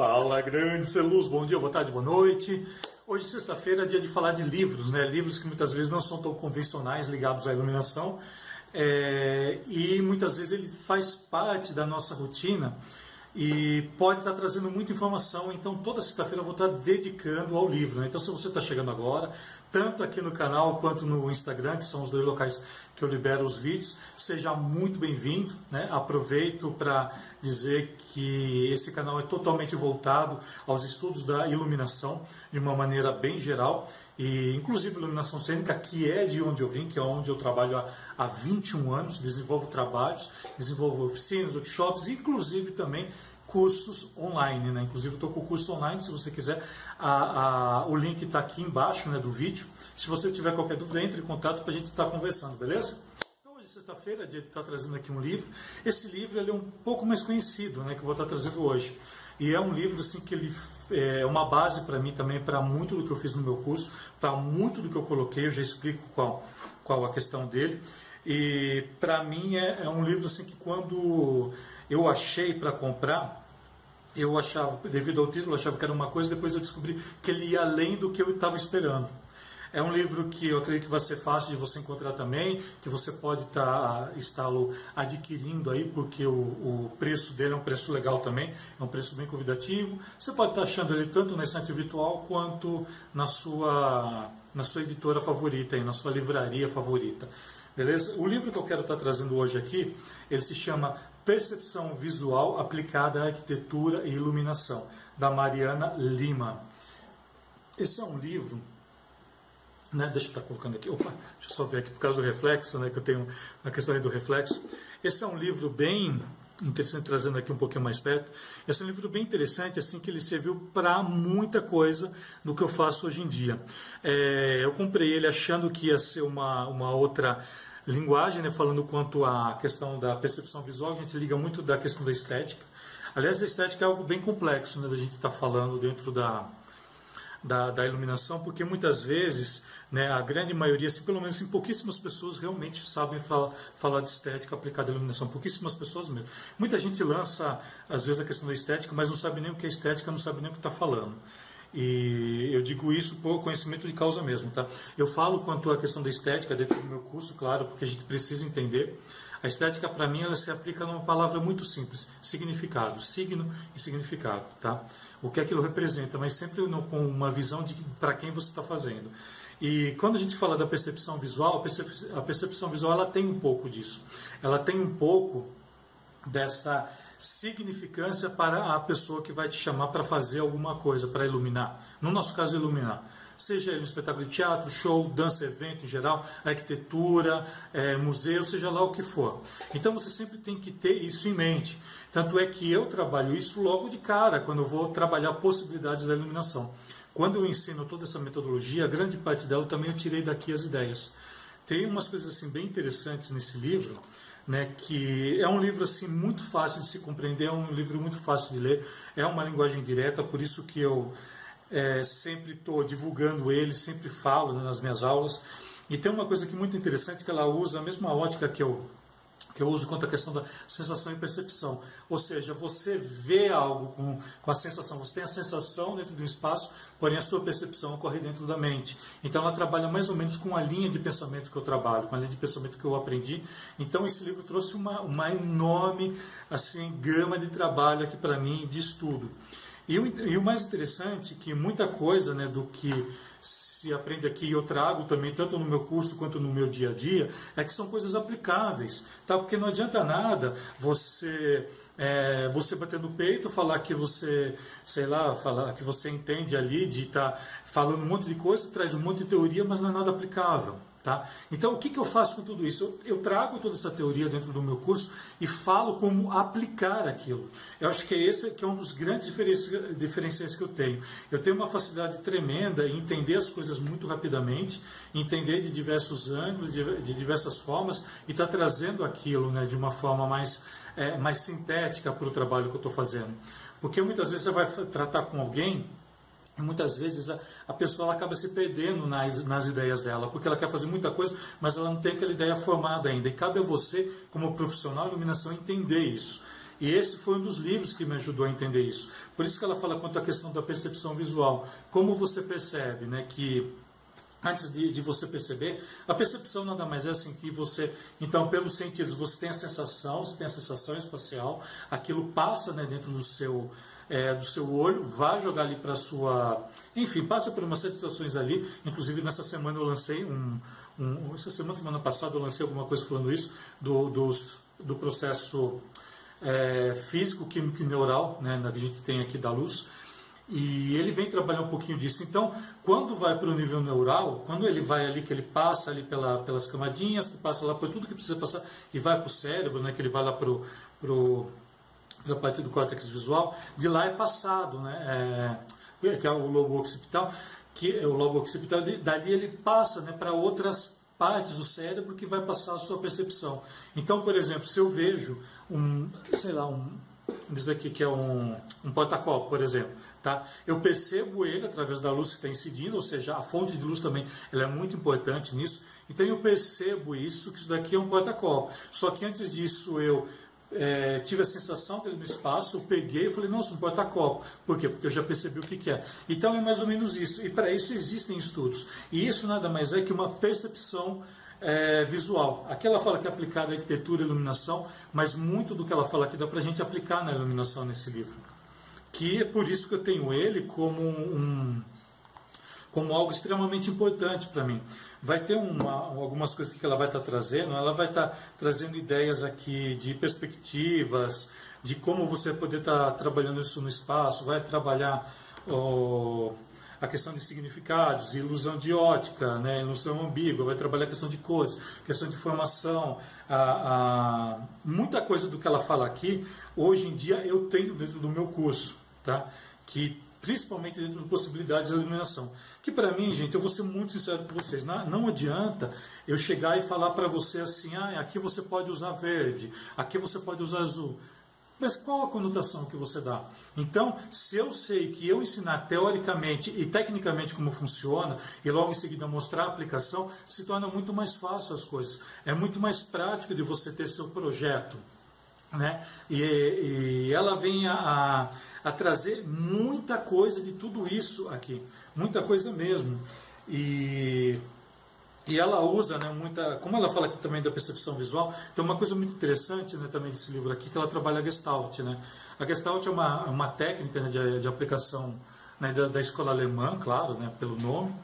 Fala, grande ser luz, bom dia, boa tarde, boa noite. Hoje, sexta-feira, é dia de falar de livros, né? Livros que muitas vezes não são tão convencionais ligados à iluminação. É... e muitas vezes ele faz parte da nossa rotina e pode estar trazendo muita informação. Então, toda sexta-feira eu vou estar dedicando ao livro. Né? Então, se você está chegando agora, tanto aqui no canal quanto no Instagram, que são os dois locais que eu libero os vídeos, seja muito bem-vindo. Né? Aproveito para dizer que esse canal é totalmente voltado aos estudos da iluminação de uma maneira bem geral e inclusive iluminação cênica, que é de onde eu vim, que é onde eu trabalho há, há 21 anos, desenvolvo trabalhos, desenvolvo oficinas, workshops, inclusive também cursos online, né? Inclusive estou com o curso online, se você quiser, a, a, o link está aqui embaixo né, do vídeo. Se você tiver qualquer dúvida, entre em contato para a gente estar tá conversando, beleza? Então hoje, sexta-feira, a gente está trazendo aqui um livro. Esse livro ele é um pouco mais conhecido, né? Que eu vou estar tá trazendo hoje. E é um livro assim que ele é uma base para mim também, para muito do que eu fiz no meu curso, para muito do que eu coloquei, eu já explico qual, qual a questão dele. E para mim é, é, um livro assim que quando eu achei para comprar, eu achava, devido ao título, achava que era uma coisa, depois eu descobri que ele ia além do que eu estava esperando. É um livro que eu acredito que vai ser fácil de você encontrar também, que você pode tá, estar adquirindo aí, porque o, o, preço dele é um preço legal também, é um preço bem convidativo. Você pode estar tá achando ele tanto na estante virtual quanto na sua, na sua editora favorita, aí, na sua livraria favorita. Beleza? O livro que eu quero estar trazendo hoje aqui, ele se chama Percepção Visual Aplicada à Arquitetura e Iluminação, da Mariana Lima. Esse é um livro né? Deixa eu estar colocando aqui. Opa, deixa eu só ver aqui por causa do reflexo, né? Que eu tenho a questão do reflexo. Esse é um livro bem interessante, trazendo aqui um pouquinho mais perto. Esse é um livro bem interessante, assim, que ele serviu para muita coisa do que eu faço hoje em dia. É, eu comprei ele achando que ia ser uma, uma outra linguagem, né? Falando quanto à questão da percepção visual, a gente liga muito da questão da estética. Aliás, a estética é algo bem complexo, né? Da gente estar tá falando dentro da da, da iluminação, porque muitas vezes, né, a grande maioria, assim, pelo menos assim, pouquíssimas pessoas realmente sabem falar, falar de estética aplicada à iluminação, pouquíssimas pessoas mesmo. Muita gente lança, às vezes, a questão da estética, mas não sabe nem o que é estética, não sabe nem o que está falando. E eu digo isso por conhecimento de causa mesmo, tá? Eu falo quanto à questão da estética dentro do meu curso, claro, porque a gente precisa entender. A estética, para mim, ela se aplica numa palavra muito simples: significado, signo e significado, tá? o que aquilo representa, mas sempre com uma visão de para quem você está fazendo. E quando a gente fala da percepção visual, a percepção visual ela tem um pouco disso. Ela tem um pouco dessa significância para a pessoa que vai te chamar para fazer alguma coisa, para iluminar. No nosso caso, iluminar seja um espetáculo de teatro, show, dança, evento em geral, arquitetura, é, museu, seja lá o que for. Então você sempre tem que ter isso em mente. Tanto é que eu trabalho isso logo de cara, quando eu vou trabalhar possibilidades da iluminação. Quando eu ensino toda essa metodologia, grande parte dela também eu tirei daqui as ideias. Tem umas coisas assim bem interessantes nesse livro, né, que é um livro assim muito fácil de se compreender, é um livro muito fácil de ler, é uma linguagem direta, por isso que eu é, sempre estou divulgando ele, sempre falo né, nas minhas aulas. E tem uma coisa que é muito interessante que ela usa a mesma ótica que eu que eu uso quanto à questão da sensação e percepção. Ou seja, você vê algo com, com a sensação, você tem a sensação dentro de um espaço, porém a sua percepção ocorre dentro da mente. Então ela trabalha mais ou menos com a linha de pensamento que eu trabalho, com a linha de pensamento que eu aprendi. Então esse livro trouxe uma, uma enorme assim, gama de trabalho aqui para mim, de estudo. E o, e o mais interessante é que muita coisa né, do que se aprende aqui eu trago também, tanto no meu curso quanto no meu dia a dia, é que são coisas aplicáveis, tá? Porque não adianta nada você é, você bater no peito, falar que você, sei lá, falar que você entende ali de estar tá falando um monte de coisa, traz um monte de teoria, mas não é nada aplicável. Tá? Então, o que, que eu faço com tudo isso? Eu, eu, trago toda essa teoria dentro do meu curso e falo como aplicar aquilo. Eu acho que é esse que é um dos grandes diferenciais que eu tenho. Eu tenho uma facilidade tremenda em entender as coisas muito rapidamente, entender de diversos ângulos, de, de diversas formas e estar tá trazendo aquilo né, de uma forma mais, é, mais sintética para o trabalho que eu estou fazendo. Porque muitas vezes você vai tratar com alguém muitas vezes a, a pessoa acaba se perdendo nas, nas ideias dela, porque ela quer fazer muita coisa, mas ela não tem aquela ideia formada ainda. E cabe a você, como profissional de iluminação, entender isso. E esse foi um dos livros que me ajudou a entender isso. Por isso que ela fala quanto à questão da percepção visual. Como você percebe, né, que antes de, de, você perceber, a percepção nada mais é assim que você, então, pelos sentidos, você tem a sensação, você tem a sensação espacial, aquilo passa né, dentro do seu, é, do seu olho, vai jogar ali para sua, enfim, passa por umas situações ali. Inclusive nessa semana eu lancei um, um, essa semana, semana passada eu lancei alguma coisa falando isso do, do, processo é, físico, químico e neural, né, que a gente tem aqui da luz. E ele vem trabalhar um pouquinho disso. Então, quando vai para o nível neural, quando ele vai ali, que ele passa ali pela, pelas camadinhas, que passa lá por tudo que precisa passar e vai para o cérebro, né, que ele vai lá para pro, a parte do córtex visual, de lá é passado, né, é, que é o lobo occipital, que é o lobo occipital, dali ele passa né, para outras partes do cérebro que vai passar a sua percepção. Então, por exemplo, se eu vejo um, sei lá, um, diz aqui que é um, um porta-copo, por exemplo, tá? Eu percebo ele através da luz que está incidindo, ou seja, a fonte de luz também ela é muito importante nisso. Então eu percebo isso, que isso daqui é um porta-copo. Só que antes disso eu é, tive a sensação dele no espaço, peguei e falei, nossa, um porta-copo. Por quê? Porque eu já percebi o que, que é. Então é mais ou menos isso. E para isso existem estudos. E isso nada mais é que uma percepção é, visual. Aqui ela fala que é aplicada à arquitetura e iluminação, mas muito do que ela fala aqui dá para a gente aplicar na iluminação nesse livro. Que é por isso que eu tenho ele como um, como algo extremamente importante para mim. Vai ter uma, algumas coisas que ela vai estar tá trazendo, ela vai estar tá trazendo ideias aqui de perspectivas, de como você poder estar tá trabalhando isso no espaço, vai trabalhar oh, a questão de significados, ilusão de ótica, né, ilusão ambígua, vai trabalhar a questão de cores, questão de formação, a, a, muita coisa do que ela fala aqui, hoje em dia eu tenho dentro do meu curso, tá? que principalmente dentro de possibilidades de iluminação. Que para mim, gente, eu vou ser muito sincero com vocês, não, não adianta eu chegar e falar para você assim, ah, aqui você pode usar verde, aqui você pode usar azul. Mas qual a conotação que você dá? Então, se eu sei que eu ensinar teoricamente e tecnicamente como funciona, e logo em seguida mostrar a aplicação, se torna muito mais fácil as coisas. É muito mais prático de você ter seu projeto. Né? E, e ela vem a, a, trazer muita coisa de tudo isso aqui, muita coisa mesmo. E e ela usa né, muita, como ela fala aqui também da percepção visual, tem uma coisa muito interessante né, também desse livro aqui, que ela trabalha a Gestalt. Né? A Gestalt é uma, uma técnica né, de, de, aplicação né, da, da, escola alemã, claro, né, pelo nome,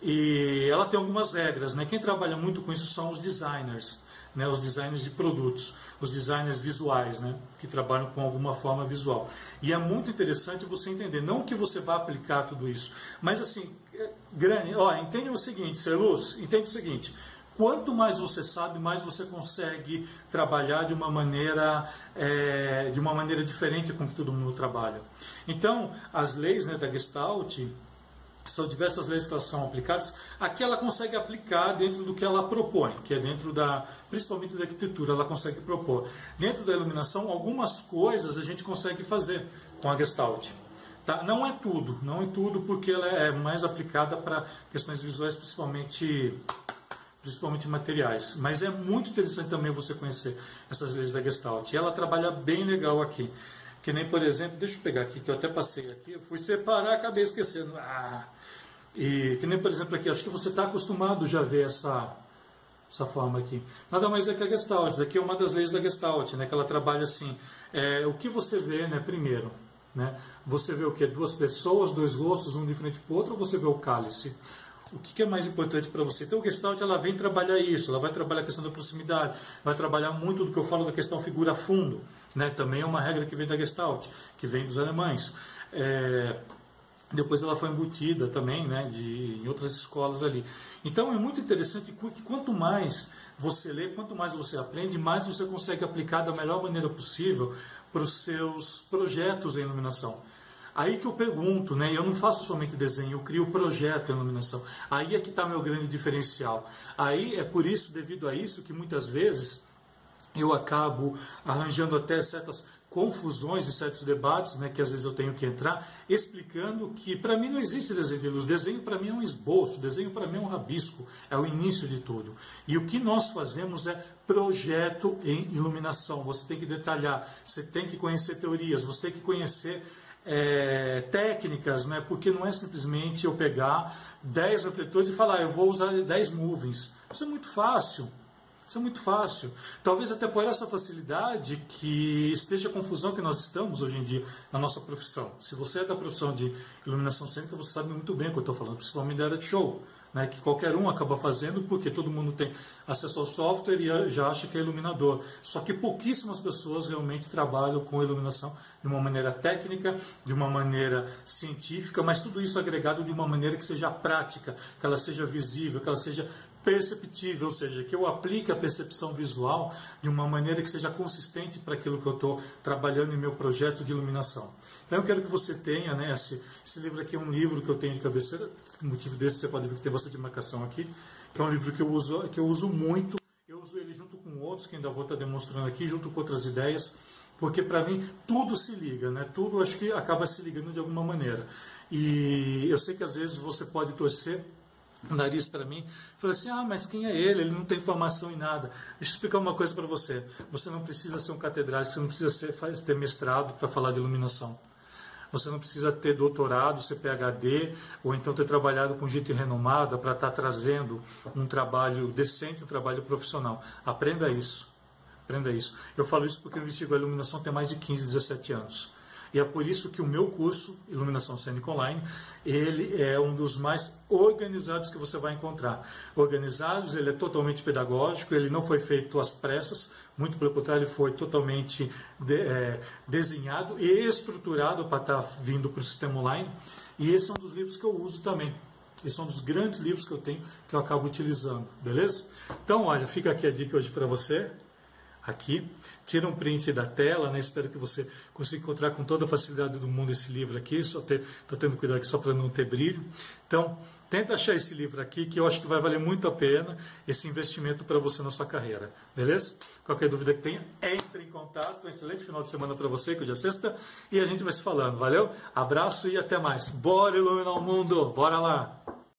e ela tem algumas regras. Né? Quem trabalha muito com isso são os designers, né, os designers de produtos, os designers visuais, né, que trabalham com alguma forma visual. E é muito interessante você entender, não que você vá aplicar tudo isso, mas assim, grande. Ó, entende o seguinte, Celuz, entende o seguinte. Quanto mais você sabe, mais você consegue trabalhar de uma maneira é, de uma maneira diferente com que todo mundo trabalha. Então, as leis né, da Gestalt são diversas leis que elas são aplicadas. Aqui ela consegue aplicar dentro do que ela propõe, que é dentro da, principalmente da arquitetura, ela consegue propor. Dentro da iluminação, algumas coisas a gente consegue fazer com a Gestalt. Tá? Não é tudo, não é tudo, porque ela é mais aplicada para questões visuais, principalmente, principalmente materiais. Mas é muito interessante também você conhecer essas leis da Gestalt. E ela trabalha bem legal aqui. Que nem, por exemplo, deixa eu pegar aqui, que eu até passei aqui, eu fui separar, acabei esquecendo. Ah, e que nem, por exemplo, aqui, acho que você está acostumado já a ver essa, essa forma aqui. Nada mais é que a Gestalt. Isso aqui é uma das leis da Gestalt, né, que ela trabalha assim. É, o que você vê, né, primeiro, né? Você vê o que? Duas pessoas, dois rostos, um de frente para o outro, ou você vê o cálice? O que é mais importante para você? Então, o Gestalt ela vem trabalhar isso, ela vai trabalhar a questão da proximidade, vai trabalhar muito do que eu falo da questão figura-fundo. Né? Também é uma regra que vem da Gestalt, que vem dos alemães. É... Depois ela foi embutida também né, de, em outras escolas ali. Então é muito interessante que quanto mais você lê, quanto mais você aprende, mais você consegue aplicar da melhor maneira possível para os seus projetos em iluminação. Aí que eu pergunto, né? Eu não faço somente desenho, eu crio projeto em iluminação. Aí é que está meu grande diferencial. Aí é por isso, devido a isso, que muitas vezes eu acabo arranjando até certas confusões em certos debates, né, que às vezes eu tenho que entrar, explicando que para mim não existe desenho de luz. Desenho para mim é um esboço, desenho para mim é um rabisco, é o início de tudo. E o que nós fazemos é projeto em iluminação. Você tem que detalhar, você tem que conhecer teorias, você tem que conhecer é, técnicas, né? porque não é simplesmente eu pegar 10 refletores e falar, ah, eu vou usar 10 movens. Isso é muito fácil. Isso é muito fácil. Talvez até por essa facilidade que esteja a confusão que nós estamos hoje em dia na nossa profissão. Se você é da profissão de iluminação cênica, você sabe muito bem o que eu estou falando, principalmente da área de show. Né, que qualquer um acaba fazendo porque todo mundo tem acesso ao software e já acha que é iluminador. Só que pouquíssimas pessoas realmente trabalham com iluminação de uma maneira técnica, de uma maneira científica, mas tudo isso agregado de uma maneira que seja prática, que ela seja visível, que ela seja perceptível, ou seja, que eu aplique a percepção visual de uma maneira que seja consistente para aquilo que eu estou trabalhando em meu projeto de iluminação. Então eu quero que você tenha, né, esse, esse livro aqui é um livro que eu tenho de cabeceira, por motivo desse você pode ver que tem bastante marcação aqui, que é um livro que eu uso, que eu uso muito, eu uso ele junto com outros, que ainda vou estar demonstrando aqui, junto com outras ideias, porque para mim tudo se liga, né? Tudo acho que acaba se ligando de alguma maneira. E eu sei que às vezes você pode torcer nariz para mim, falou assim: Ah, mas quem é ele? Ele não tem formação em nada. Deixa eu explicar uma coisa para você: você não precisa ser um catedrático, você não precisa ser, ter mestrado para falar de iluminação. Você não precisa ter doutorado, ser PhD, ou então ter trabalhado com gente renomada para estar tá trazendo um trabalho decente, um trabalho profissional. Aprenda isso. Aprenda isso. Eu falo isso porque eu investigo a iluminação tem mais de 15, 17 anos. E é por isso que o meu curso, Iluminação Cênica Online, ele é um dos mais organizados que você vai encontrar. Organizados, ele é totalmente pedagógico, ele não foi feito às pressas, muito pelo contrário, ele foi totalmente de, é, desenhado e estruturado para estar vindo para o sistema online. E esse é um dos livros que eu uso também. Esse é um dos grandes livros que eu tenho, que eu acabo utilizando, beleza? Então, olha, fica aqui a dica hoje para você aqui. Tira um print da tela, né? Espero que você consiga encontrar com toda a facilidade do mundo esse livro aqui. Só estou tendo cuidado aqui só para não ter brilho. Então, tenta achar esse livro aqui, que eu acho que vai valer muito a pena esse investimento para você na sua carreira. Beleza? Qualquer dúvida que tenha, entre em contato. Um excelente final de semana para você, que hoje é sexta, e a gente vai se falando. Valeu? Abraço e até mais. Bora iluminar o mundo! Bora lá!